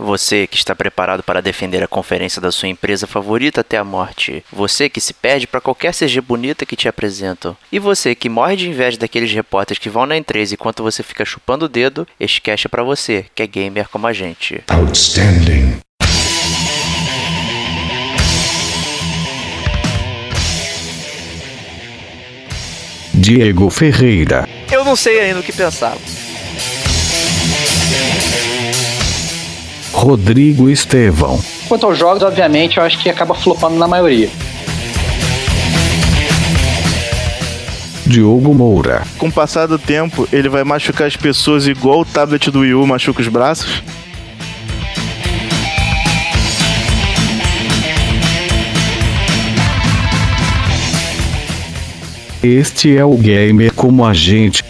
Você que está preparado para defender a conferência da sua empresa favorita até a morte. Você que se perde para qualquer CG bonita que te apresentam. E você que morre de inveja daqueles repórteres que vão na E3 enquanto você fica chupando o dedo, este cast é para você, que é gamer como a gente. Outstanding. Diego Ferreira. Eu não sei ainda o que pensar. Rodrigo Estevão. Quanto aos jogos, obviamente, eu acho que acaba flopando na maioria. Diogo Moura. Com o passar do tempo, ele vai machucar as pessoas igual o tablet do Wii U machuca os braços? Este é o gamer como a gente.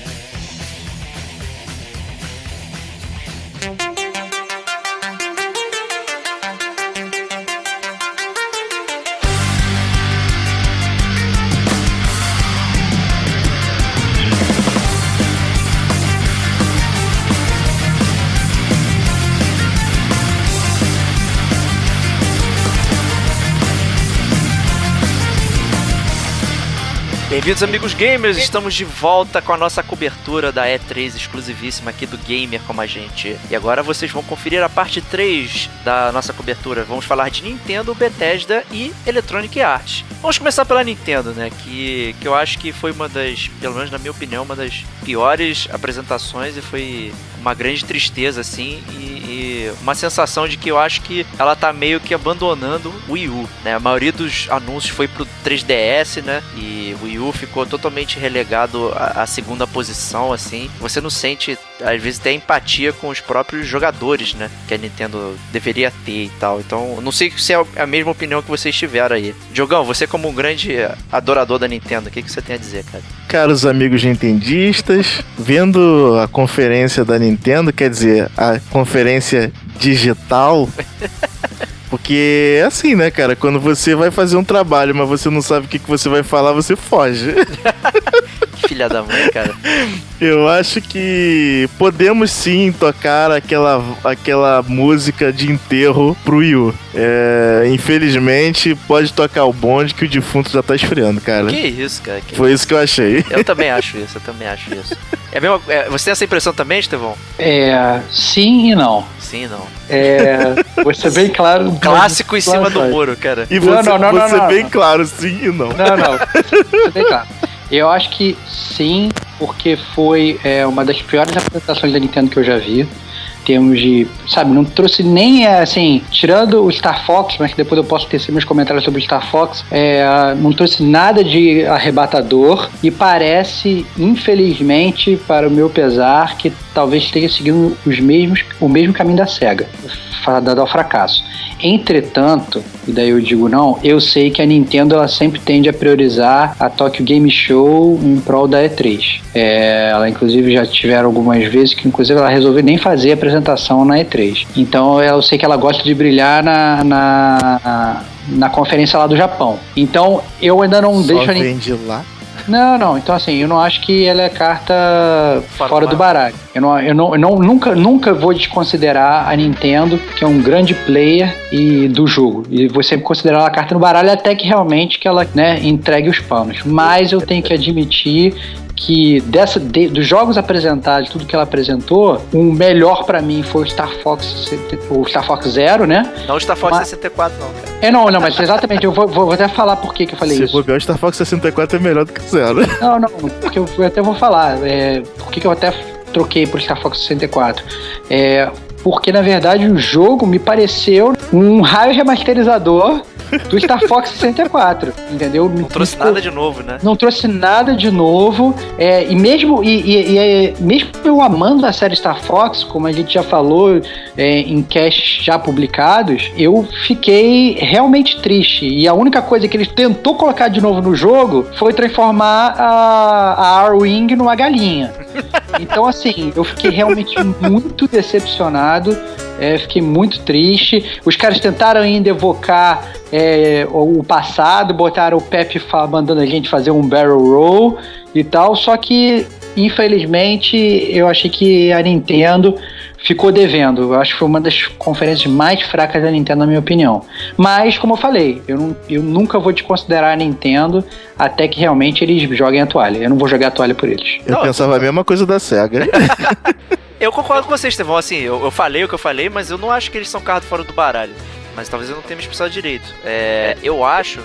Bem-vindos, amigos gamers! Estamos de volta com a nossa cobertura da E3 exclusivíssima aqui do Gamer como a gente. E agora vocês vão conferir a parte 3 da nossa cobertura. Vamos falar de Nintendo, Bethesda e Electronic Arts. Vamos começar pela Nintendo, né? Que, que eu acho que foi uma das, pelo menos na minha opinião, uma das piores apresentações e foi uma grande tristeza, assim, e, e, uma sensação de que eu acho que ela tá meio que abandonando o Wii U, né? A maioria dos anúncios foi pro 3DS, né? E Wii U ficou totalmente relegado à, à segunda posição, assim. Você não sente, às vezes, até empatia com os próprios jogadores, né? Que a Nintendo deveria ter e tal. Então, não sei se é a mesma opinião que vocês tiveram aí. Diogão, você como um grande adorador da Nintendo, o que, que você tem a dizer, cara? Caros amigos nintendistas, vendo a conferência da Nintendo, quer dizer, a conferência digital... Porque é assim, né, cara? Quando você vai fazer um trabalho, mas você não sabe o que, que você vai falar, você foge. Filha da mãe, cara. Eu acho que podemos sim tocar aquela, aquela música de enterro pro Yu. É, infelizmente, pode tocar o bonde que o defunto já tá esfriando, cara. Que isso, cara. Que Foi isso que eu achei. Eu também acho isso, eu também acho isso. É mesmo, é, você tem essa impressão também, Estevão? É. Sim e não. Sim, não. É. Você bem claro. Clássico em cima do muro, cara. E você, não, não, não, você bem claro, sim e não. Não, não. Você bem claro. Eu acho que sim, porque foi é, uma das piores apresentações da Nintendo que eu já vi termos de, sabe, não trouxe nem assim, tirando o Star Fox, mas que depois eu posso tecer meus comentários sobre o Star Fox, é, não trouxe nada de arrebatador e parece, infelizmente, para o meu pesar, que talvez esteja seguindo os mesmos, o mesmo caminho da SEGA, dado ao fracasso. Entretanto, e daí eu digo não, eu sei que a Nintendo ela sempre tende a priorizar a Tokyo Game Show em prol da E3. É, ela inclusive já tiveram algumas vezes que inclusive ela resolveu nem fazer a apresentação na E3. Então eu sei que ela gosta de brilhar na, na, na conferência lá do Japão. Então eu ainda não Só deixo a Nintendo lá. Não, não. Então, assim, eu não acho que ela é carta fora, fora do baralho. Eu, não, eu, não, eu não, nunca, nunca vou desconsiderar a Nintendo, que é um grande player e do jogo. E vou sempre considerar ela carta no baralho até que realmente que ela né, entregue os panos. Mas eu tenho que admitir que dessa, de, dos jogos apresentados, tudo que ela apresentou, o melhor para mim foi o Star Fox, o Star Fox Zero, né? Não o Star Fox mas, 64, não, cara. É, não, não, mas exatamente, eu vou, vou até falar por que, que eu falei Se isso. Se o Star Fox 64 é melhor do que o Zero. Não, não, porque eu, eu até vou falar, é, por que, que eu até troquei pro Star Fox 64. É, porque na verdade o jogo me pareceu um raio remasterizador do Star Fox 64, entendeu? Não trouxe nada de novo, né? Não trouxe nada de novo. É, e mesmo e, e, e, mesmo eu amando a série Star Fox, como a gente já falou é, em casts já publicados, eu fiquei realmente triste. E a única coisa que ele tentou colocar de novo no jogo foi transformar a, a R-Wing numa galinha. Então, assim, eu fiquei realmente muito decepcionado. É, fiquei muito triste. Os caras tentaram ainda evocar é, o passado, botaram o Pepe mandando a gente fazer um barrel roll e tal. Só que, infelizmente, eu achei que a Nintendo ficou devendo. Eu acho que foi uma das conferências mais fracas da Nintendo, na minha opinião. Mas, como eu falei, eu, não, eu nunca vou desconsiderar a Nintendo até que realmente eles joguem a toalha. Eu não vou jogar a toalha por eles. Eu Não, pensava a mesma coisa da SEGA. Eu concordo com vocês, Estevão. Assim, eu, eu falei o que eu falei, mas eu não acho que eles são cartas fora do baralho. Mas talvez eu não tenha me expressado direito. É, eu acho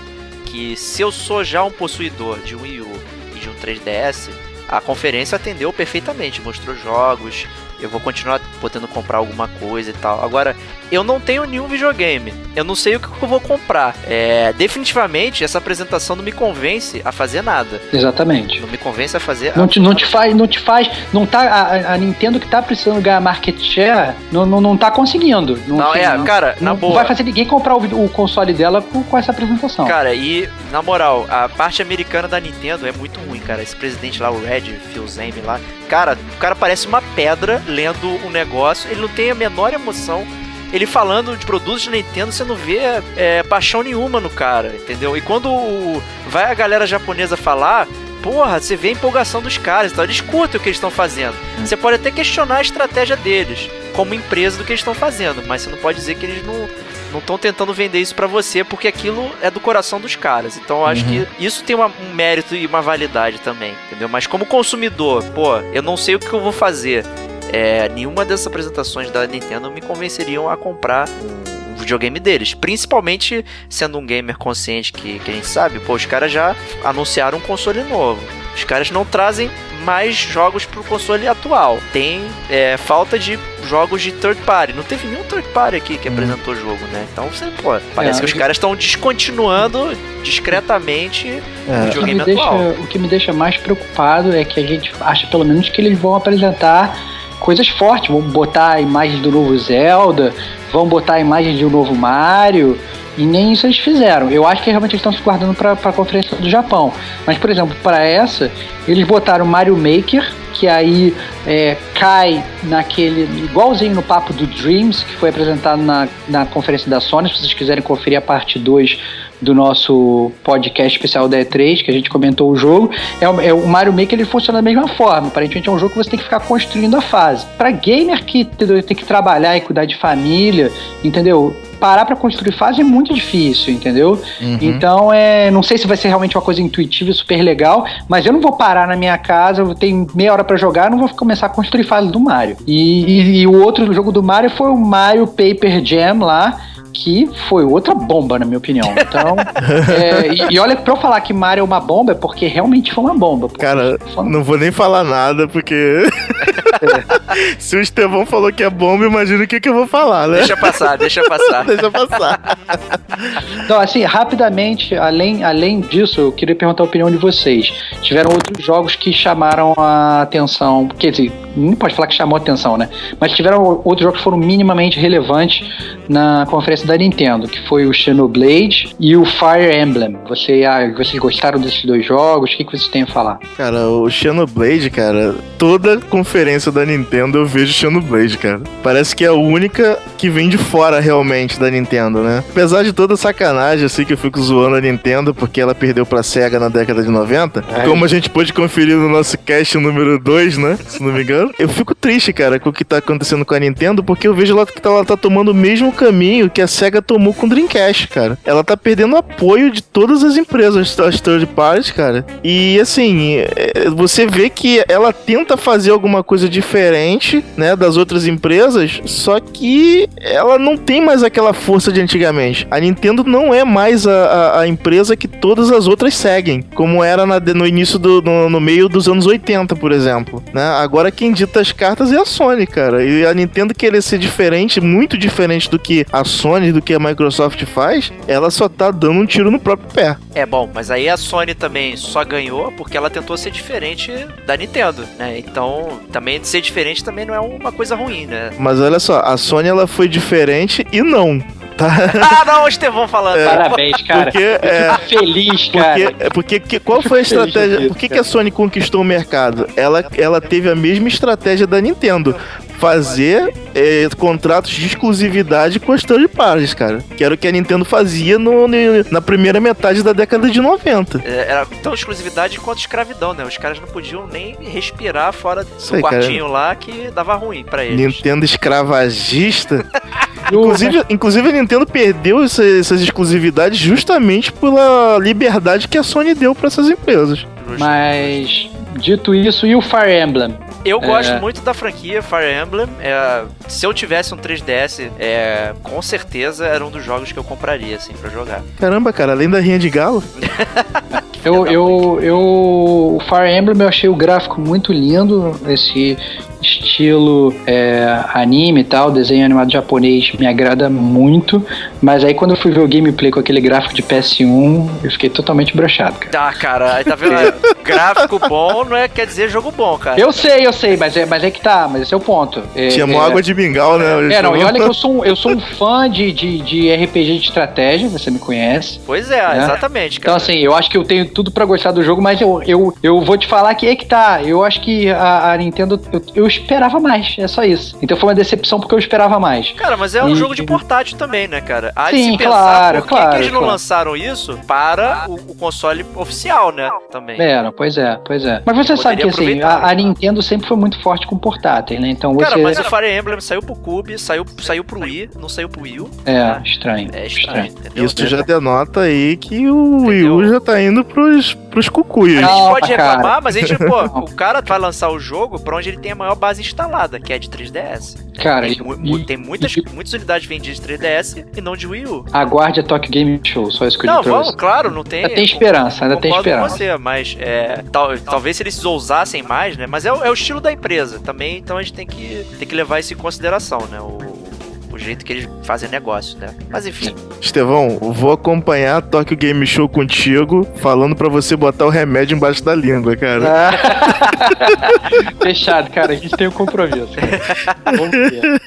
que se eu sou já um possuidor de um Wii U e de um 3DS, a conferência atendeu perfeitamente, mostrou jogos. Eu vou continuar podendo comprar alguma coisa e tal. Agora, eu não tenho nenhum videogame. Eu não sei o que eu vou comprar. É, definitivamente, essa apresentação não me convence a fazer nada. Exatamente. Não me convence a fazer. Não te, não te faz, não te faz, não tá, a, a Nintendo que tá precisando ganhar market share, não, não, não tá conseguindo. Não, assim, é, cara, na não, boa. não vai fazer ninguém comprar o, o console dela com, com essa apresentação. Cara, e na moral, a parte americana da Nintendo é muito ruim, cara. Esse presidente lá, o Red, Phil Zame lá, cara, o cara parece uma pedra lendo um negócio, ele não tem a menor emoção. Ele falando de produtos da Nintendo, você não vê é, paixão nenhuma no cara, entendeu? E quando vai a galera japonesa falar, porra, você vê a empolgação dos caras, então eles curtem o que eles estão fazendo. Você pode até questionar a estratégia deles, como empresa do que eles estão fazendo, mas você não pode dizer que eles não não estão tentando vender isso pra você, porque aquilo é do coração dos caras. Então eu acho que isso tem uma- um mérito e uma validade também, entendeu? Mas como consumidor, pô, eu não sei o que eu vou fazer. É, nenhuma dessas apresentações da Nintendo me convenceriam a comprar um, um videogame deles. Principalmente sendo um gamer consciente que, que a gente sabe, pô, os caras já anunciaram um console novo. Os caras não trazem mais jogos pro console atual. Tem é, falta de jogos de third party. Não teve nenhum third party aqui que apresentou o jogo, né? Então você, pô, parece É, que os caras estão descontinuando discretamente o É. O videogame me deixa, atual. o que me deixa mais preocupado é que a gente acha pelo menos que eles vão apresentar coisas fortes, vão botar a imagem do novo Zelda, vão botar a imagem de um novo Mario, e nem isso eles fizeram. Eu acho que realmente eles estão se guardando para a conferência do Japão. Mas, por exemplo, para essa, eles botaram Mario Maker, que aí é, cai naquele. igualzinho no papo do Dreams, que foi apresentado na, na conferência da Sony. Se vocês quiserem conferir a parte 2 do nosso podcast especial da E3, que a gente comentou o jogo, é, o- é o Mario Maker ele funciona da mesma forma. Aparentemente é um jogo que você tem que ficar construindo a fase. Para gamer que tem que trabalhar e cuidar de família, entendeu? Parar para construir fase é muito difícil, entendeu? Uhum. Então, é, não sei se vai ser realmente uma coisa intuitiva e super legal, mas eu não vou parar na minha casa, eu tenho meia hora pra jogar, eu não vou começar a construir fase do Mario. E, e- e o outro jogo do Mario foi o Mario Paper Jam lá, que foi outra bomba, na minha opinião. Então, é, e, e olha, pra eu falar que Mario é uma bomba, é porque realmente foi uma bomba. Cara, uma- não vou nem falar nada, porque. Se o Estevão falou que é bomba, imagina o que, que eu vou falar, né? Deixa passar, deixa passar. Deixa passar. Então, assim, rapidamente, além, além disso, eu queria perguntar a opinião de vocês. Tiveram outros jogos que chamaram a atenção, quer dizer, não pode falar que chamou a atenção, né? Mas tiveram outros jogos que foram minimamente relevantes na conferência da Nintendo, que foi o Xenoblade e o Fire Emblem. Você, ah, vocês gostaram desses dois jogos? O que, que vocês têm a falar? Cara, o Xenoblade, cara, toda conferência da Nintendo eu vejo Xenoblade, cara. Parece que é a única que vem de fora realmente da Nintendo, né? Apesar de toda sacanagem, assim, que eu fico zoando a Nintendo porque ela perdeu pra SEGA na década de 90, como a gente pôde conferir no nosso cast número 2, né? Se não me engano, eu fico triste, cara, com o que tá acontecendo com a Nintendo, porque eu vejo ela que tá- ela tá tomando o mesmo caminho que a SEGA tomou com o Dreamcast, cara. Ela tá perdendo apoio de todas as empresas, as third parties, cara. E assim, é, você vê que ela tenta fazer alguma coisa diferente, né, das outras empresas, só que ela não tem mais aquela força de antigamente. A Nintendo não é mais a, a- a empresa que todas as outras seguem, como era na- no início do no, no meio dos anos 80, por exemplo, né? Agora quem dita as cartas é a Sony, cara. E a Nintendo querer ser diferente, muito diferente do que a Sony, do que a Microsoft faz, ela só tá dando um tiro no próprio pé. É bom, mas aí a Sony também só ganhou porque ela tentou ser diferente da Nintendo, né? Então, também ser diferente também não é uma coisa ruim, né? Mas olha só, a Sony ela foi diferente e não, tá? ah, não, o Estevão falando. Parabéns, cara. Porque é, feliz, cara. Porque, é porque que- qual foi a feliz estratégia? Por que, que a Sony conquistou o mercado? Ela, ela teve a mesma estratégia da Nintendo. fazer é, contratos de exclusividade com as third parties, cara. Que era o que a Nintendo fazia no, no- na primeira metade da década de 90. É, Era tão exclusividade quanto escravidão, né? Os caras não podiam nem respirar fora do Isso aí, cara. quartinho lá que dava ruim pra eles. Nintendo escravagista. Inclusive, inclusive a Nintendo perdeu essa- essas exclusividades justamente pela liberdade que a Sony deu pra essas empresas. Mas, dito isso, e o Fire Emblem? Eu É. gosto muito da franquia Fire Emblem. É, se eu tivesse um 3DS, é, com certeza era um dos jogos que eu compraria, assim, pra jogar. Caramba, cara, além da rinha de galo. Eu, eu, eu, o Fire Emblem eu achei o gráfico muito lindo, esse estilo é, anime e tal, desenho animado japonês me agrada muito, mas aí quando eu fui ver o gameplay com aquele gráfico de PS1, eu fiquei totalmente brochado, cara. Ah, cara, aí tá vendo? É, Gráfico bom não é, quer dizer jogo bom, cara. Eu sei, eu sei, mas é, mas é que tá, mas esse é o ponto. É, Tinha é, mó água de mingau, né? É, não, e olha que eu sou um, eu sou um fã de, de, de RPG de estratégia, você me conhece. Pois é, Né? exatamente, Então, cara. assim, eu acho que eu tenho tudo pra gostar do jogo, mas eu, eu, eu vou te falar que é que tá. Eu acho que a, a Nintendo, eu, eu esperava mais, é só isso. Então foi uma decepção porque eu esperava mais. Cara, mas é um E- jogo de portátil também, né, cara? Há de Sim, se pensar claro, por que claro, que eles não claro. lançaram isso para o, o console oficial, né? Também. É, não, pois é, pois é. Mas você sabe que assim, a, a né? Nintendo sempre foi muito forte com portátil, né? Então você. Cara, mas o Fire Emblem saiu pro Cube, saiu, saiu pro Wii, não saiu pro Wii U. É, estranho. É estranho, entendeu? Isso já denota aí que o Wii U Entendeu? já tá indo pros, pros cucuias. A gente pode reclamar, cara. mas a gente, pô, o cara vai lançar o jogo pra onde ele tem a maior base instalada, que é de 3DS. Cara, Tem, e- tem muitas, e- muitas unidades vendidas de 3DS e não de Wii U. aguarde a Tokyo Game Show, só isso que eu Não, vamos, claro, não tem. Ainda tem esperança, ainda tem concordo com esperança. você, mas é, tal- talvez se eles ousassem mais, né? Mas é, o- é o estilo da empresa também, então a gente tem que, tem que levar isso em consideração, né? O, o jeito que eles fazem negócio, né? Mas enfim, Estevão, vou acompanhar a Tokyo Game Show contigo, falando pra você botar o remédio embaixo da língua, cara. Ah. Fechado, cara, a gente tem um compromisso. Vamos ver.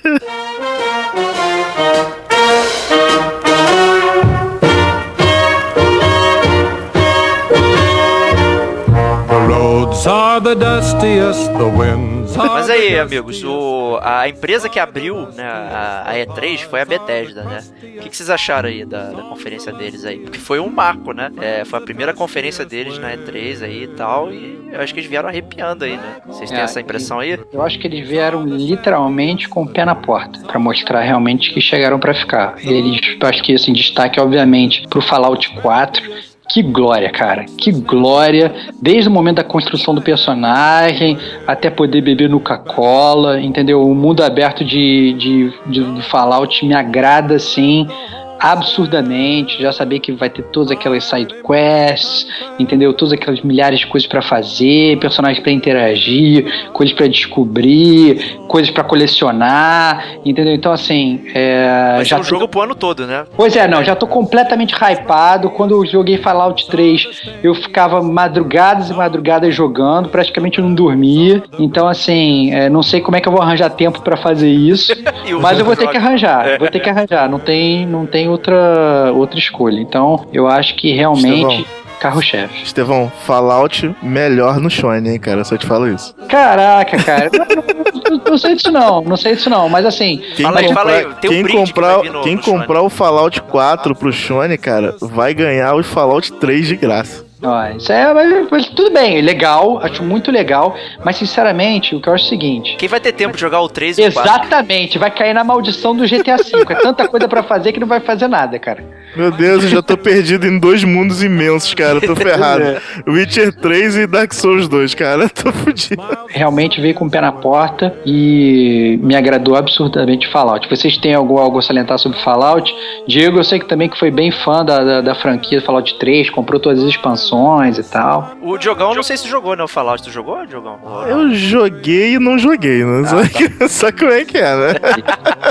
The roads are the dustiest, the winds are Mas aí, amigos, o, a empresa que abriu né, a, a E3 foi a Bethesda, né? O que, que vocês acharam aí da, da conferência deles aí? Porque foi um marco, né? É, foi a primeira conferência deles na E3 aí e tal, e eu acho que eles vieram arrepiando aí, né? Vocês têm É, essa impressão aí? Eu acho que eles vieram literalmente com o pé na porta pra mostrar realmente que chegaram pra ficar. Eles, eu acho que assim, destaque obviamente pro Fallout 4. Que glória, cara. Que glória. Desde o momento da construção do personagem até poder beber no Coca-Cola, entendeu? O mundo aberto de, de, de, do Fallout me agrada assim absurdamente, já saber que vai ter todas aquelas side quests, entendeu? Todas aquelas milhares de coisas pra fazer, personagens pra interagir, coisas pra descobrir, coisas pra colecionar, entendeu? Então assim, é, ser já um jogo pro ano todo, né? Pois é, não, já tô completamente hypado. Quando eu joguei Fallout 3, eu ficava madrugadas e madrugadas jogando, praticamente eu não dormia. Então, assim, é, não sei como é que eu vou arranjar tempo pra fazer isso, mas eu vou ter jogo- que arranjar, É. vou ter que arranjar. Não tem, não tem outra, outra escolha. Então, eu acho que realmente. Carro-chefe. Estevão, Fallout melhor no Shone, hein, cara? Só te falo isso. Caraca, cara. não, não- não- sei disso não, não sei disso não. Mas assim, Quem Fala aí, comprar, fala aí, tem um quem que comprar, quem comprar o Fallout 4 pro Shone, cara, vai ganhar o Fallout 3 de graça. Ó, isso é, mas, mas tudo bem, legal, acho muito legal, mas sinceramente, o que eu acho é o seguinte. Quem vai ter tempo de jogar o 3 e o 4? Exatamente, vai cair na maldição do GTA V. É tanta coisa pra fazer que não vai fazer nada, cara. Meu Deus, eu já tô perdido em dois mundos imensos, cara. Tô ferrado. É. Witcher 3 e Dark Souls 2, cara. Tô fudido. Realmente veio com o pé na porta e me agradou absurdamente Fallout. Vocês têm algo, algo a salientar sobre Fallout? Diego, eu sei que também que foi bem fã da, da, da franquia Fallout 3, comprou todas as expansões e tal. O Diogão, não sei se jogou, né? O Fallout. Tu jogou, Diogão? Eu joguei e não joguei, né? Ah, Só, tá. que, só como é que é, né?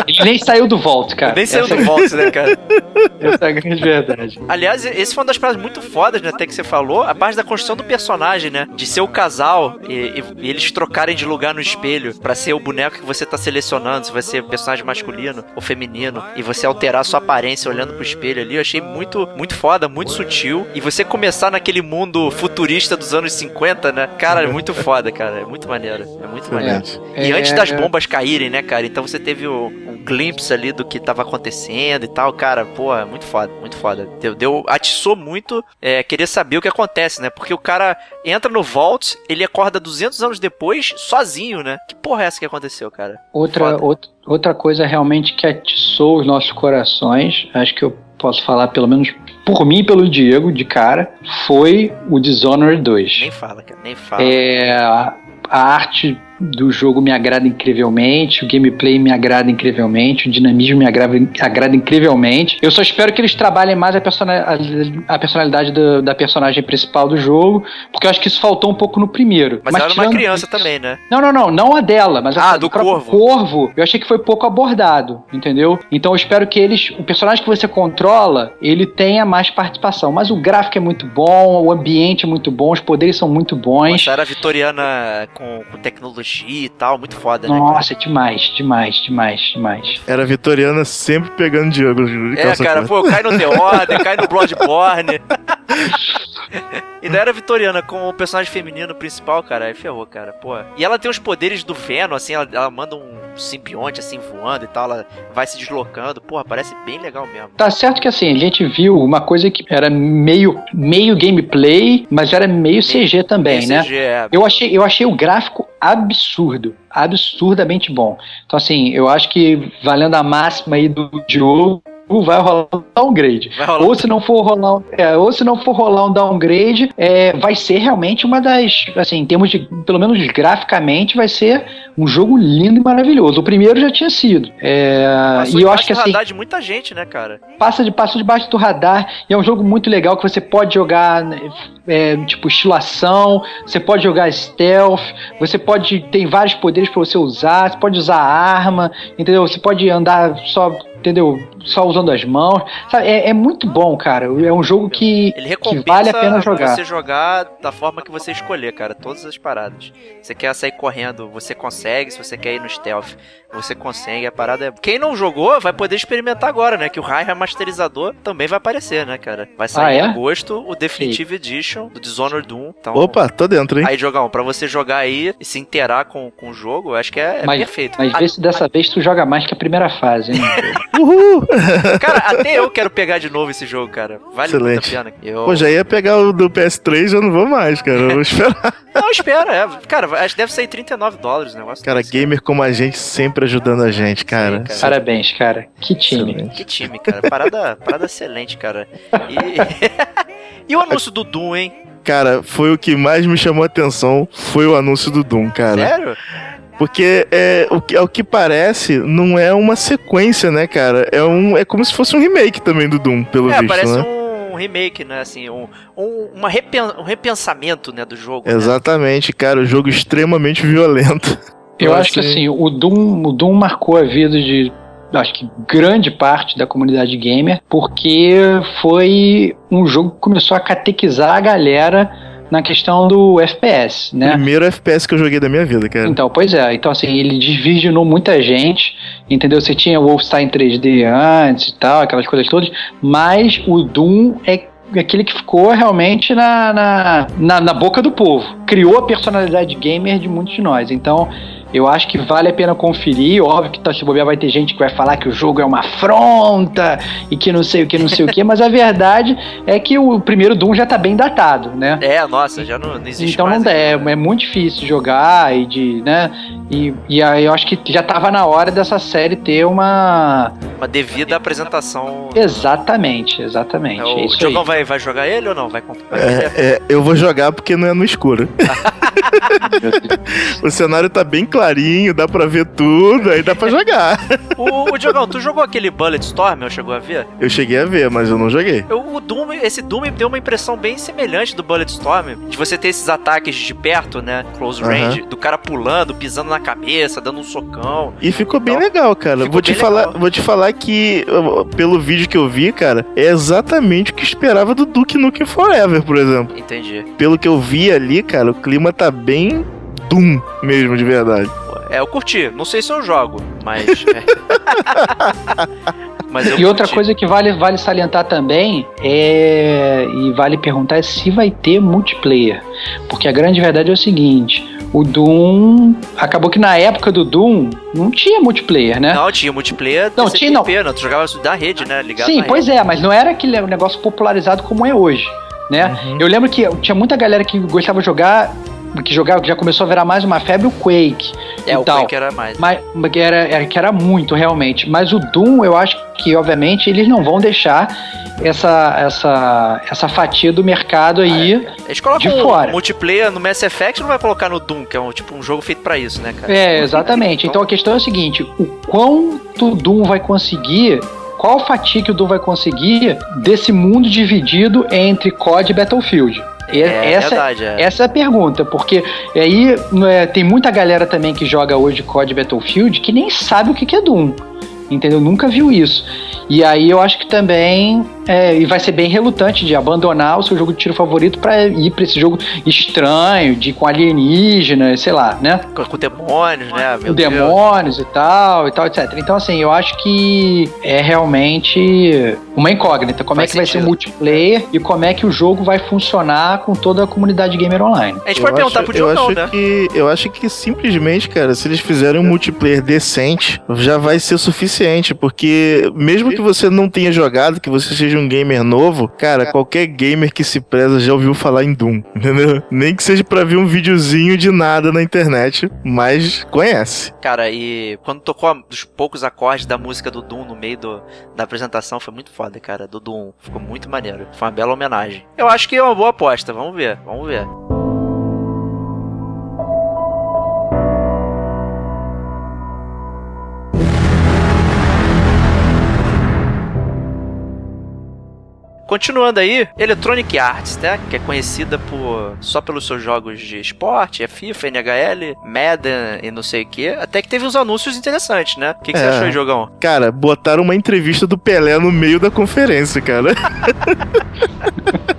Ele nem saiu do Vault, cara. Nem saiu Essa do Vault, né, cara? Essa é a grande verdade. Aliás, esse foi uma das paradas muito fodas, né? Até que você falou, a parte da construção do personagem, né? De ser o casal e, e- e eles trocarem de lugar no espelho pra ser o boneco que você tá selecionando, se vai ser personagem masculino ou feminino, e você alterar a sua aparência olhando pro espelho ali, eu achei muito, muito foda, muito sutil. E você começar naquele naquele mundo futurista dos anos 50, né? Cara, é muito foda, cara. É muito maneiro. É muito maneiro. E É, antes das é. bombas caírem, né, cara? Então você teve o- um glimpse ali do que tava acontecendo e tal, cara. Pô, é muito foda, muito foda. Deu, deu atiçou muito é, querer saber o que acontece, né? Porque o cara entra no Vault, ele acorda 200 anos depois, sozinho, né? Que porra é essa que aconteceu, cara? Outra, outra, outra coisa realmente que atiçou os nossos corações, acho que eu posso falar pelo menos por mim e pelo Diego de cara, foi o Dishonored 2. Nem fala, cara, nem fala. É, a, a arte do jogo me agrada incrivelmente, o gameplay me agrada incrivelmente, o dinamismo me agrada, agrada incrivelmente. Eu só espero que eles trabalhem mais a, persona- a- personalidade do- da personagem principal do jogo, porque eu acho que isso faltou um pouco no primeiro. Mas, ela era uma tirando criança isso- também, né? não, não, não, não a dela, mas Ah, a do próprio corvo. corvo. Eu achei que foi pouco abordado, entendeu? Então eu espero que eles, o personagem que você controla, ele tenha mais participação. Mas o gráfico é muito bom, o ambiente é muito bom, os poderes são muito bons. Nossa, era vitoriana com, com tecnologia e tal, muito foda, né? cara? Nossa, demais, demais, demais, demais. Era vitoriana sempre pegando Diego. de É, cara, pô, cai no The Order, cai no Bloodborne. e daí era Vitoriana com o personagem feminino principal, cara, aí ferrou, cara, pô. E ela tem os poderes do Venom, assim, ela, ela manda um simbionte, assim, voando e tal, ela vai se deslocando, porra, parece bem legal mesmo. Tá certo que assim, a gente viu uma coisa que era meio, meio gameplay, mas era meio CG também, Esse né? CG é- Eu achei, eu achei o gráfico absurdo, absurdamente bom. Então, assim, eu acho que valendo a máxima aí do jogo, vai rolar um downgrade. Rolar Ou se não for rolar, um- é, ou se não for rolar um downgrade, é, vai ser realmente uma das, assim, em termos de, pelo menos graficamente, vai ser um jogo lindo e maravilhoso. O primeiro já tinha sido. É, e eu acho que assim, radar de muita gente, né, cara? passa de passa debaixo do radar e é um jogo muito legal que você pode jogar é, tipo estilo ação, você pode jogar stealth, você pode tem vários poderes para você usar, você pode usar arma, entendeu? Você pode andar só entendeu? Só usando as mãos. Sabe, é, é muito bom, cara. É um jogo que, Ele que recompensa vale a pena jogar. você jogar da forma que você escolher, cara. Todas as paradas. Você quer sair correndo, você consegue. Se você quer ir no stealth, você consegue. A parada é. Quem não jogou vai poder experimentar agora, né? Que o High Remasterizador também vai aparecer, né, cara? Vai sair Ah, é? em agosto o Definitive Edition do Dishonored Doom. Então, Opa, tô dentro, hein? Aí, Jogão, pra você jogar aí e se inteirar com, com o jogo, eu acho que é, é Mas- perfeito. Mas A- vê se dessa vez tu joga mais que a primeira fase, hein? Uhul! Cara, até eu quero pegar de novo esse jogo, cara. Vale muito Excelente. a pena. Eu... Pô, já ia pegar o do PS3, eu não vou mais, cara. Eu vou esperar. Não, espera, é. Cara, acho que deve sair 39 dólares o negócio. Cara, desse. gamer como a gente sempre ajudando a gente, cara. Sim, cara. Parabéns, cara. Que time. Excelente. Que time, cara. Parada, parada excelente, cara. E... e o anúncio do Doom, hein? Cara, foi o que mais me chamou a atenção, foi o anúncio do Doom, cara. Sério? Porque é o que, ao que parece, não é uma sequência, né, cara? É, um, é como se fosse um remake também do Doom, pelo é, visto, parece né? um remake, né? Assim, um, um, uma repen- um repensamento, né, do jogo. né? Exatamente, cara. O jogo extremamente violento. Eu acho que assim, o Doom, o Doom marcou a vida de acho que grande parte da comunidade gamer, porque foi um jogo que começou a catequizar a galera na questão do FPS, né? Primeiro FPS que eu joguei da minha vida, cara. Então, pois é. Então, assim, ele desvirginou muita gente, entendeu? Você tinha o Wolfenstein 3D antes e tal, aquelas coisas todas, mas o Doom é aquele que ficou realmente na, na, na, na boca do povo. Criou a personalidade gamer de muitos de nós. Então, eu acho que vale a pena conferir. Óbvio que tá, se bobear vai ter gente que vai falar que o jogo é uma afronta e que não sei o que, não sei o que, mas a verdade é que o primeiro Doom já tá bem datado, né? É, nossa, já não, não existe Então mais. não dá, é, né? é muito difícil de jogar e de, né? E, e aí eu acho que já tava na hora dessa série ter uma. Uma devida apresentação. Exatamente, exatamente. É, É o isso Diogão vai, vai jogar ele ou não? Vai comprar? É, é, eu vou jogar porque não é no escuro. o cenário tá bem clarinho, dá pra ver tudo, aí dá pra jogar. O, o Diogão, tu jogou aquele Bulletstorm ou chegou a ver? Eu cheguei a ver, mas eu não joguei. Eu, o Doom, esse Doom deu uma impressão bem semelhante do Bulletstorm. De você ter esses ataques de perto, né? Close Aham. range, do cara pulando, pisando na cabeça, dando um socão. E ficou bem Então, legal, cara. ficou Vou te falar, legal. vou te falar que pelo vídeo que eu vi, cara, é exatamente o que eu esperava do Duke Nukem Forever, por exemplo. Entendi. Pelo que eu vi ali, cara, o clima tá bem Doom mesmo, de verdade. É, eu curti. Não sei se eu jogo, mas. é. Mas eu E outra curti. coisa que vale, vale salientar também é. E vale perguntar é se vai ter multiplayer. Porque a grande verdade é o seguinte: o Doom. Acabou que na época do Doom não tinha multiplayer, né? Não, tinha multiplayer Não, tinha, não. TCP, não. Tu jogava da rede, né? Ligado Sim, pois rede. é, mas não era aquele negócio popularizado como é hoje, né? Uhum. Eu lembro que tinha muita galera que gostava de jogar, que jogava, que já começou a virar mais uma febre, o Quake. É, o tal. Quake era mais. Mas que era, era- que era muito, realmente. Mas o Doom, eu acho que, obviamente, eles não vão deixar essa, essa, essa fatia do mercado aí. Eles colocam de fora. multiplayer no Mass Effect não vai colocar no Doom, que é um, tipo um jogo feito pra isso, né, cara? É, exatamente. Então a questão é a seguinte: o quanto o Doom vai conseguir. Qual fatia que o Doom vai conseguir desse mundo dividido entre COD e Battlefield? É essa, verdade, é. essa é a pergunta, porque aí é, tem muita galera também que joga hoje COD Battlefield que nem sabe o que que é Doom. Entendeu? Nunca viu isso. E aí eu acho que também é, e vai ser bem relutante de abandonar o seu jogo de tiro favorito pra ir pra esse jogo estranho, de com alienígenas, sei lá, né? Com, com demônios, né? Meu com Deus. demônios e tal, e tal, etc. Então, assim, eu acho que é realmente uma incógnita. Como Faz é que vai ser o sentido. multiplayer e como é que o jogo vai funcionar com toda a comunidade gamer online. A gente Eu pode perguntar pro eu Diogo, não, acho né? que Eu acho que simplesmente, cara, se eles fizerem um multiplayer decente, já vai ser suficiente. Porque mesmo que você não tenha jogado, que você seja um gamer novo, cara, qualquer gamer que se preza já ouviu falar em Doom, entendeu? Nem que seja pra ver um videozinho de nada na internet, mas conhece. Cara, e quando tocou a- os poucos acordes da música do Doom no meio do- da apresentação, foi muito foda, cara, do Doom. Ficou muito maneiro. Foi uma bela homenagem. Eu acho que é uma boa aposta. Vamos ver, vamos ver. Continuando aí, Electronic Arts, né? Que é conhecida por só pelos seus jogos de esporte, é FIFA, NHL, Madden e não sei o que. Até que teve uns anúncios interessantes, né? O que, que você É. achou, aí, jogão? Cara, botaram uma entrevista do Pelé no meio da conferência, cara.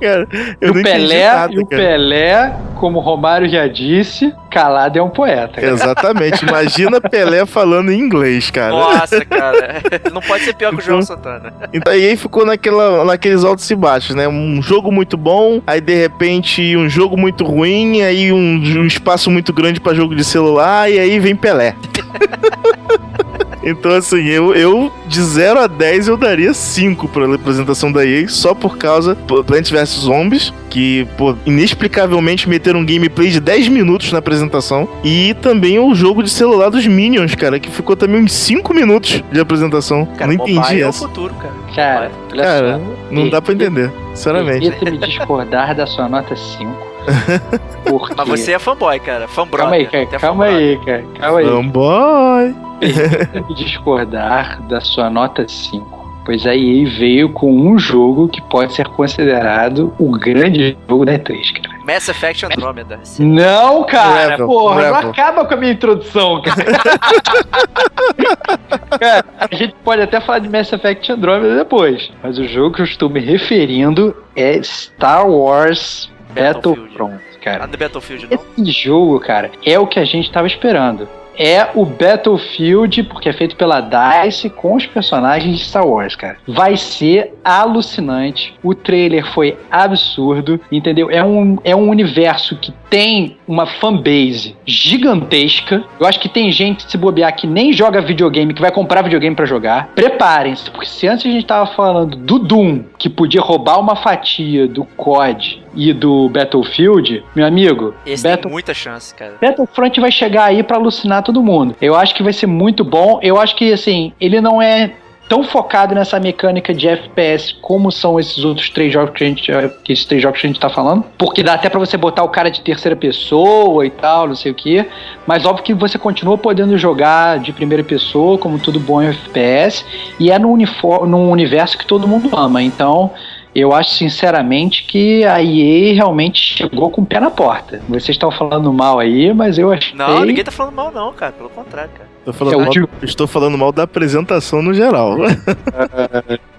cara, E eu o Pelé, nada, e o cara. Pelé, como o Romário já disse, calado é um poeta. cara. Exatamente. Imagina Pelé falando em inglês, cara. Nossa, cara. Não pode ser pior que o João Santana. Então, e aí ficou naquela, naqueles altos e baixos, né? Um jogo muito bom, aí de repente um jogo muito ruim, aí um, um espaço muito grande pra jogo de celular, e aí vem Pelé. Então, assim, eu, eu de 0 a 10 eu daria 5 pra apresentação da EA, só por causa do Plants vs Zombies, que, pô, inexplicavelmente meteram um gameplay de 10 minutos na apresentação, e também o jogo de celular dos Minions, cara, que ficou também uns 5 minutos de apresentação. Cara, Não entendi mobile é o essa. futuro, cara. Cara, Cara, não dá pra entender, sinceramente. Evita me discordar da sua nota 5. Porque... Mas você é fanboy, cara. Fanbrother. Calma aí, cara. É Calma fanbrother. aí, cara. Calma aí. Fanboy. Me discordar da sua nota 5. Pois a EA veio com um jogo que pode ser considerado o grande jogo da E3, cara. Mass Effect Andromeda. Não, cara, Rebel, porra, não Rebel. acaba com a minha introdução, cara. cara. A gente pode até falar de Mass Effect Andromeda depois, mas o jogo que eu estou me referindo é Star Wars Battlefield. Battlefront, Ah, cara. do Battlefield, não? Esse jogo, cara, é o que a gente estava esperando. É o Battlefield, porque é feito pela DICE com os personagens de Star Wars, cara. Vai ser alucinante. O trailer foi absurdo, entendeu? É um, é um universo que tem uma fanbase gigantesca. Eu acho que tem gente, se bobear, que nem joga videogame, que vai comprar videogame pra jogar. Preparem-se, porque se antes a gente tava falando do Doom, que podia roubar uma fatia do COD e do Battlefield, meu amigo, Esse Battle- tem muita chance, cara. Battlefront vai chegar aí pra alucinar todo mundo. Eu acho que vai ser muito bom. Eu acho que, assim, ele não é tão focado nessa mecânica de FPS como são esses outros três jogos que a gente, que esses três jogos que a gente tá falando, porque dá até pra você botar o cara de terceira pessoa e tal, não sei o que, mas óbvio que você continua podendo jogar de primeira pessoa, como tudo bom em FPS, e é num, unifor- num universo que todo mundo ama, então eu acho sinceramente que a EA realmente chegou com o pé na porta. Vocês estão falando mal aí, mas eu achei. Não, ninguém tá falando mal, não, cara. Pelo contrário, cara. Tô falando É mal, estou falando mal da apresentação no geral.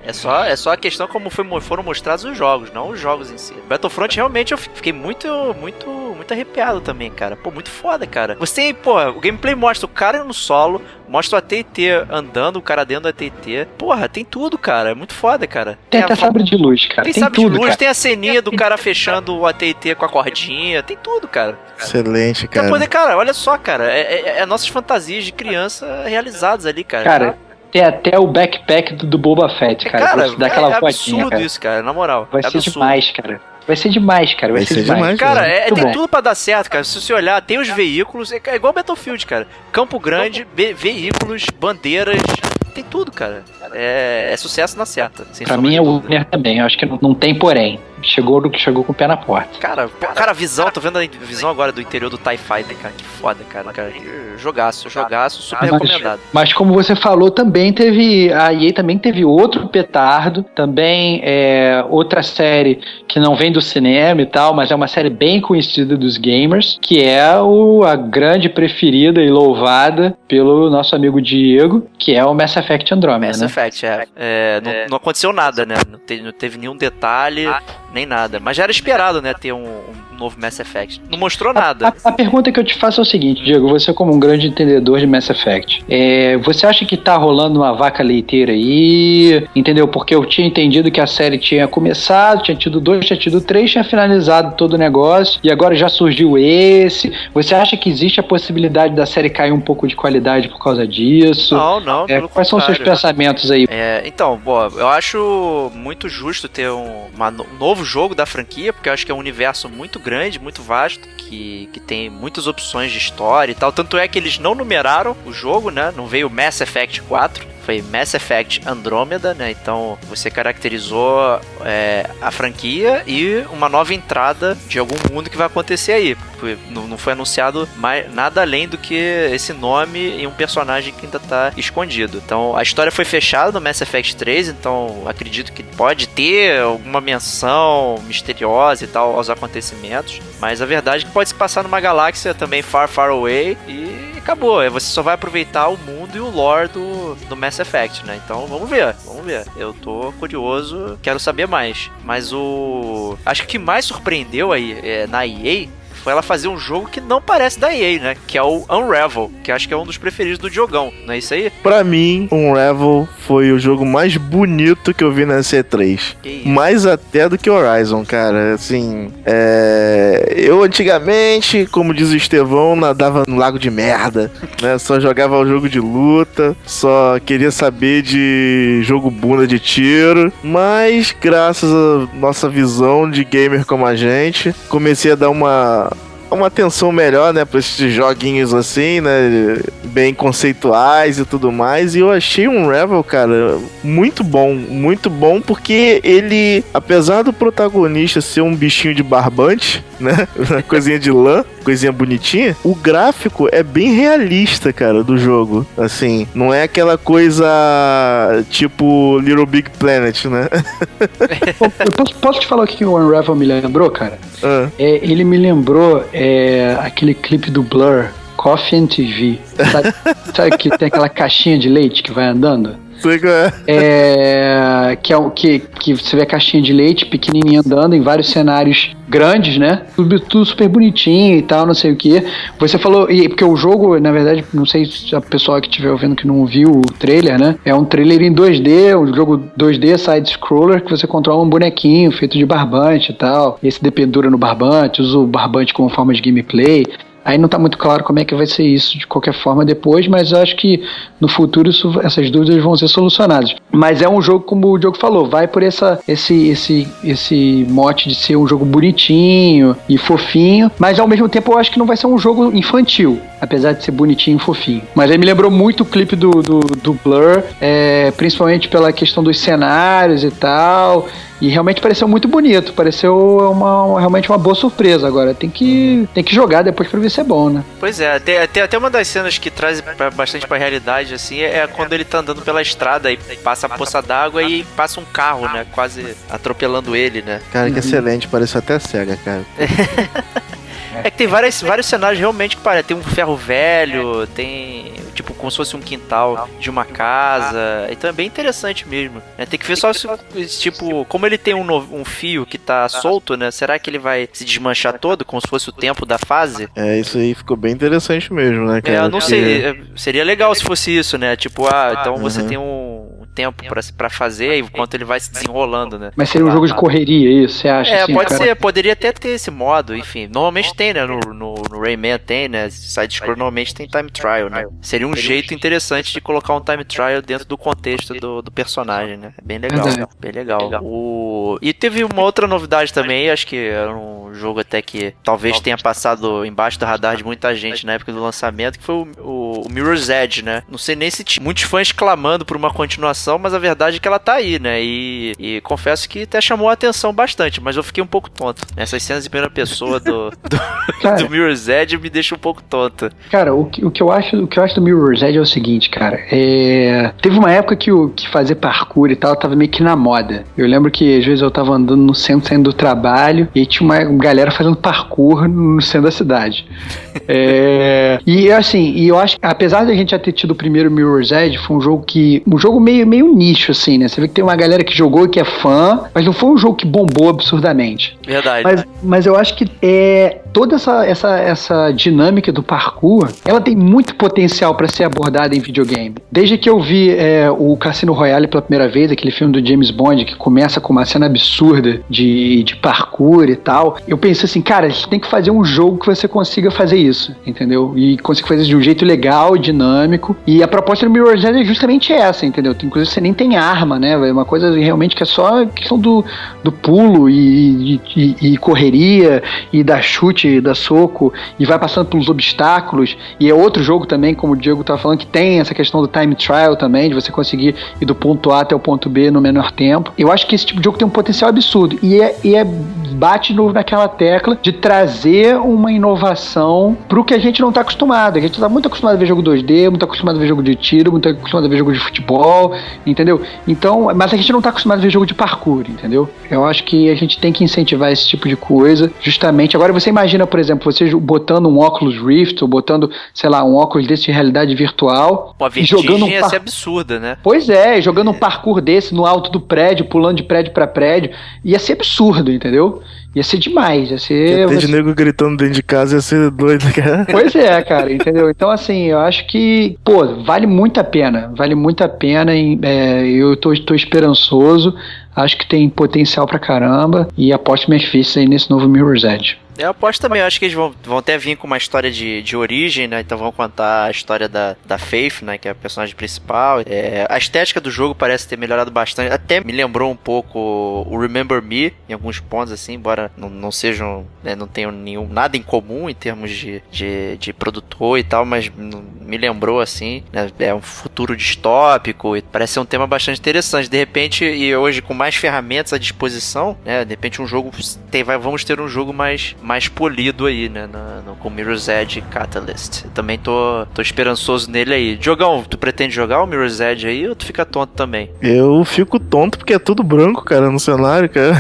É só, é só a questão como foi- foram mostrados os jogos, não os jogos em si. Battlefront realmente eu fiquei muito, muito, muito arrepiado também, cara. Pô, muito foda, cara. Você tem, pô, o gameplay mostra o cara no solo, mostra o AT&T andando, o cara dentro do AT&T. Porra, tem tudo, cara. É muito foda, cara. Tem a até fo- sabre de luz, cara. Tem, Tem, sabre tudo, de luz, cara. tem a ceninha do cara fechando o AT&T com a cordinha, tem tudo, cara. Excelente, cara. poder, cara, olha só, cara, é, é- é nossas fantasias de criança realizadas ali, cara. Cara, tem até o backpack do, do Boba Fett, cara. cara, Vou te dar aquela é absurdo cara. isso, cara, na moral. Vai é ser absurdo. demais, cara. Vai ser demais, cara. Vai, Vai ser, ser demais. demais, Cara, é, tem bom. tudo pra dar certo, cara. Se você olhar, tem os veículos, é é igual Battlefield, cara. Campo Grande, be- veículos, bandeiras, tem tudo, cara. É, é sucesso na certa. Pra mim é o winner também. Eu acho que não, não tem porém. Chegou do que chegou com o pé na porta. Cara, cara, a visão, tô vendo a visão agora do interior do TIE Fighter, cara. Que foda, cara. cara jogaço, jogaço, super Mas- recomendado. Mas como você falou, também teve. A EA também teve outro petardo. Também é outra série que não vem do cinema e tal, mas é uma série bem conhecida dos gamers, que é o, a grande preferida e louvada pelo nosso amigo Diego, que é o Mass Effect Andromeda, Mass né? Effect, é. É, não, não aconteceu nada, né? Não teve, não teve nenhum detalhe, nem nada. Mas já era esperado, né? Ter um, um novo Mass Effect. Não mostrou nada. A, a pergunta que eu te faço é o seguinte, Diego, você como um grande entendedor de Mass Effect, é, você acha que tá rolando uma vaca leiteira aí, entendeu? Porque eu tinha entendido que a série tinha começado, tinha tido dois, tinha tido três, tinha finalizado todo o negócio, e agora já surgiu esse. Você acha que existe a possibilidade da série cair um pouco de qualidade por causa disso? Não, não. É, quais são os seus pensamentos aí? É, então, bom, eu acho muito justo ter um, uma um novo jogo da franquia, porque eu acho que é um universo muito grande, muito vasto, que, que tem muitas opções de história e tal. Tanto é que eles não numeraram o jogo, né? Não veio Mass Effect 4. Foi Mass Effect Andromeda, né? Então você caracterizou é, a franquia e uma nova entrada de algum mundo que vai acontecer aí. Não, não foi anunciado mais, nada além do que esse nome e um personagem que ainda tá escondido. Então a história foi fechada no Mass Effect 3, então acredito que pode ter alguma menção misteriosa e tal aos acontecimentos. Mas a verdade é que pode se passar numa galáxia também far, far away e acabou. É, Você só vai aproveitar o mundo e o lore do, do Mass Effect, né? Então vamos ver, vamos ver. Eu tô curioso, quero saber mais. Mas o. Acho que o que mais surpreendeu aí é, na EA foi ela fazer um jogo que não parece da EA, né? Que é o Unravel, que acho que é um dos preferidos do Diogão, não é isso aí? Pra mim, Unravel foi o jogo mais bonito que eu vi na C3. Que isso? Mais até do que Horizon, cara. Assim, é... eu antigamente, como diz o Estevão, nadava no lago de merda, né? Só jogava o jogo de luta, só queria saber de jogo bunda de tiro. Mas, graças à nossa visão de gamer como a gente, comecei a dar uma uma atenção melhor, né, pra esses joguinhos assim, né, bem conceituais e tudo mais. E eu achei um Revel, cara, muito bom, muito bom, porque ele, apesar do protagonista ser um bichinho de barbante, né, coisinha de lã, coisinha bonitinha, o gráfico é bem realista, cara, do jogo. Assim, não é aquela coisa tipo Little Big Planet, né? Eu posso, posso te falar o que o Unravel me lembrou, cara? Ah, É, ele me lembrou é, aquele clipe do Blur, Coffee and TV. Sabe, sabe que tem aquela caixinha de leite que vai andando? Sei qual é. É, que é o que, que você vê a caixinha de leite pequenininha andando em vários cenários grandes, né? Tudo, tudo super bonitinho e tal, não sei o que. Você falou, e porque o jogo, na verdade, não sei se a pessoa que estiver ouvindo que não viu o trailer, né? É um trailer em 2D, um jogo 2D side-scroller que você controla um bonequinho feito de barbante e tal. Esse dependura no barbante, usa o barbante como forma de gameplay. Aí não tá muito claro como é que vai ser isso de qualquer forma depois, mas acho que no futuro isso- essas dúvidas vão ser solucionadas. Mas é um jogo, como o Diogo falou, vai por essa, esse, esse, esse mote de ser um jogo bonitinho e fofinho, mas ao mesmo tempo eu acho que não vai ser um jogo infantil, apesar de ser bonitinho e fofinho. Mas aí me lembrou muito o clipe do, do, do Blur, é, principalmente pela questão dos cenários e tal. E realmente pareceu muito bonito, pareceu uma, uma- realmente uma boa surpresa. Agora tem que, tem que jogar depois pra ver se é bom, né? Pois é, tem, tem até uma das cenas que traz pra- bastante pra realidade, assim, é quando ele tá andando pela estrada e passa a poça d'água e passa um carro, né? Quase atropelando ele, né? Cara, que excelente, parece até cega, cara. É que tem várias, vários cenários realmente que parecem. Tem um ferro velho, tem. tipo, como se fosse um quintal de uma casa. Então é bem interessante mesmo. Né? Tem que ver só se, tipo, como ele tem um, um fio que tá solto, né? Será que ele vai se desmanchar todo, como se fosse o tempo da fase? É, isso aí ficou bem interessante mesmo, né, É, cara? eu não sei. é, Seria legal se fosse isso, né? Tipo, ah, então você Uhum. tem um tempo pra, pra fazer enquanto ele vai se desenrolando, né? Mas seria um jogo de correria, isso? Você acha? É, assim, pode cara? ser, poderia até ter esse modo, enfim. Normalmente tem, né? No, no, no Rayman tem, né? Side-scroll normalmente tem time trial, né? Seria um jeito interessante de colocar um time trial dentro do contexto do, do personagem, né? É bem legal. Verdade. Bem legal. O... E teve uma outra novidade também, acho que era um jogo até que talvez tenha passado embaixo do radar de muita gente na época do lançamento, que foi o, o, o Mirror's Edge, né? Não sei nem se tinha muitos fãs clamando por uma continuação, mas a verdade é que ela tá aí, né? E, e confesso que até chamou a atenção bastante, mas eu fiquei um pouco tonto. Essas cenas em primeira pessoa do, do, Cara, do Mirror's Edge me deixa um pouco tonto. Cara, o que, o, que eu acho, o que eu acho do Mirror's Edge é o seguinte, cara. É... Teve uma época que, o, que fazer parkour e tal tava meio que na moda. Eu lembro que às vezes eu tava andando no centro, saindo do trabalho, e tinha uma galera fazendo parkour no centro da cidade. É, E assim, e eu acho que apesar da gente já ter tido o primeiro Mirror's Edge, foi um jogo que. Um jogo meio, meio nicho, assim, né? Você vê que tem uma galera que jogou e que é fã, mas não foi um jogo que bombou absurdamente. Verdade. Mas, mas eu acho que é, toda essa, essa, essa dinâmica do parkour, ela tem muito potencial para ser abordada em videogame. Desde que eu vi é, o Cassino Royale pela primeira vez, aquele filme do James Bond que começa com uma cena absurda de, de parkour e tal, eu pensei assim, cara, a gente tem que fazer um jogo que você consiga fazer isso, entendeu? E consiga fazer de um jeito legal, dinâmico. E a proposta do Mirror's Edge é justamente essa, entendeu? Inclusive você nem tem arma, né? É uma coisa realmente que é só questão do, do pulo e, e, e correria e da chute, e da soco e vai passando pelos obstáculos. E é outro jogo também, como o Diego tava falando, que tem essa questão do time trial também, de você conseguir ir do ponto A até o ponto B no menor tempo. Eu acho que esse tipo de jogo tem um potencial absurdo. E é, e é bate novo naquela tecla de trazer uma inovação pro que a gente não tá acostumado. A gente tá muito acostumado a ver jogo 2D, muito acostumado a ver jogo de tiro, muito acostumado a ver jogo de futebol, entendeu? Então, mas a gente não tá acostumado a ver jogo de parkour, entendeu? Eu acho que a gente tem que incentivar esse tipo de coisa, justamente. Agora você imagina, por exemplo, você botando um óculos Rift ou botando, sei lá, um óculos desse de realidade virtual Pô, a e jogando um ia par- ser absurda, né? Pois é, jogando um parkour desse no alto do prédio, pulando de prédio pra prédio, ia ser absurdo, entendeu? Ia ser demais, ia ser. Ia ter de nego gritando dentro de casa ia ser doido, cara. Pois é, cara, entendeu? Então, assim, eu acho que, pô, vale muito a pena. Vale muito a pena. em- é, eu tô, tô esperançoso. Acho que tem potencial pra caramba. E aposto minhas fichas aí nesse novo Mirror's Edge. Eu aposto também, eu acho que eles vão, vão até vir com uma história de, de origem, né? Então vão contar a história da, da Faith, né? Que é a personagem principal. É, a estética do jogo parece ter melhorado bastante. Até me lembrou um pouco o Remember Me, em alguns pontos, assim, embora não, não sejam. né, não tenham nenhum, nada em comum em termos de, de, de produtor e tal, mas me lembrou assim. né, é um futuro distópico e parece ser um tema bastante interessante. De repente, e hoje com mais ferramentas à disposição, né? De repente um jogo tem, vai, vamos ter um jogo mais, mais polido aí, né? Na, no, com Mirror's Edge e Catalyst. Também tô, tô esperançoso nele aí. Diogão, tu pretende jogar o Mirror's Edge aí ou tu fica tonto também? Eu fico tonto porque é tudo branco, cara, no cenário, cara.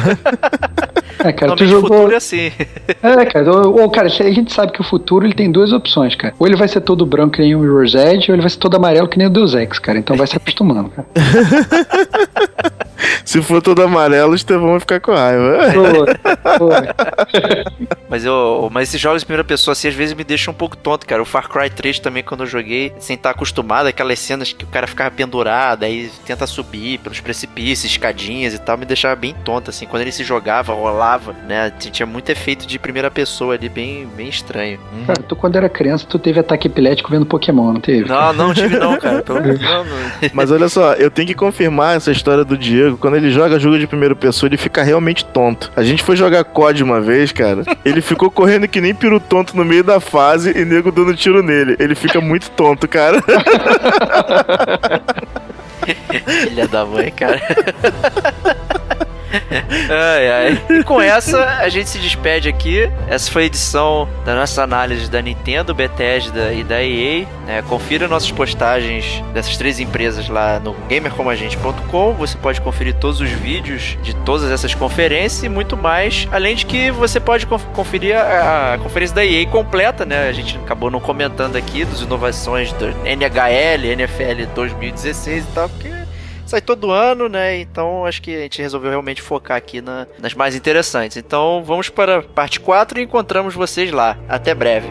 É, cara, tu jogou. futuro é assim. É, cara, ou, ou, cara, a gente sabe que o futuro ele tem duas opções, cara. Ou ele vai ser todo branco que nem o Mirror's Edge, ou ele vai ser todo amarelo que nem o Deus Ex, cara. Então vai se acostumando, cara. Se for todo amarelo, o Estevão vai ficar com raiva. Pô, pô. Mas eu, mas esses jogos em primeira pessoa assim às vezes me deixam um pouco tonto, cara. O Far Cry 3 também quando eu joguei, sem estar acostumado, aquelas cenas que o cara ficava pendurado, aí tenta subir pelos precipícios, escadinhas e tal, me deixava bem tonto assim. Quando ele se jogava, rolava, né? Tinha muito efeito de primeira pessoa ali, bem, bem estranho. Cara, tu quando era criança, tu teve ataque epilético vendo Pokémon, não teve? Não, não tive não, cara. Pelo não, não. Mas olha só, eu tenho que confirmar essa história do Diego. Quando ele joga jogo de primeira pessoa, ele fica realmente tonto. A gente foi jogar COD uma vez, cara. Ele ficou correndo que nem piru tonto no meio da fase e nego dando tiro nele. Ele fica muito tonto, cara. Filha da mãe, cara. ai, ai. E com essa, a gente se despede aqui. Essa foi a edição da nossa análise da Nintendo, Bethesda e da EA. É, confira nossas postagens dessas três empresas lá no gamercomagente.com. Você pode conferir todos os vídeos de todas essas conferências e muito mais. Além de que você pode conferir a, a conferência da EA completa, né? A gente acabou não comentando aqui das inovações do NHL, NFL 2016 e tal, porque sai todo ano, né? Então acho que a gente resolveu realmente focar aqui na, nas mais interessantes. Então vamos para parte 4 e encontramos vocês lá. Até breve.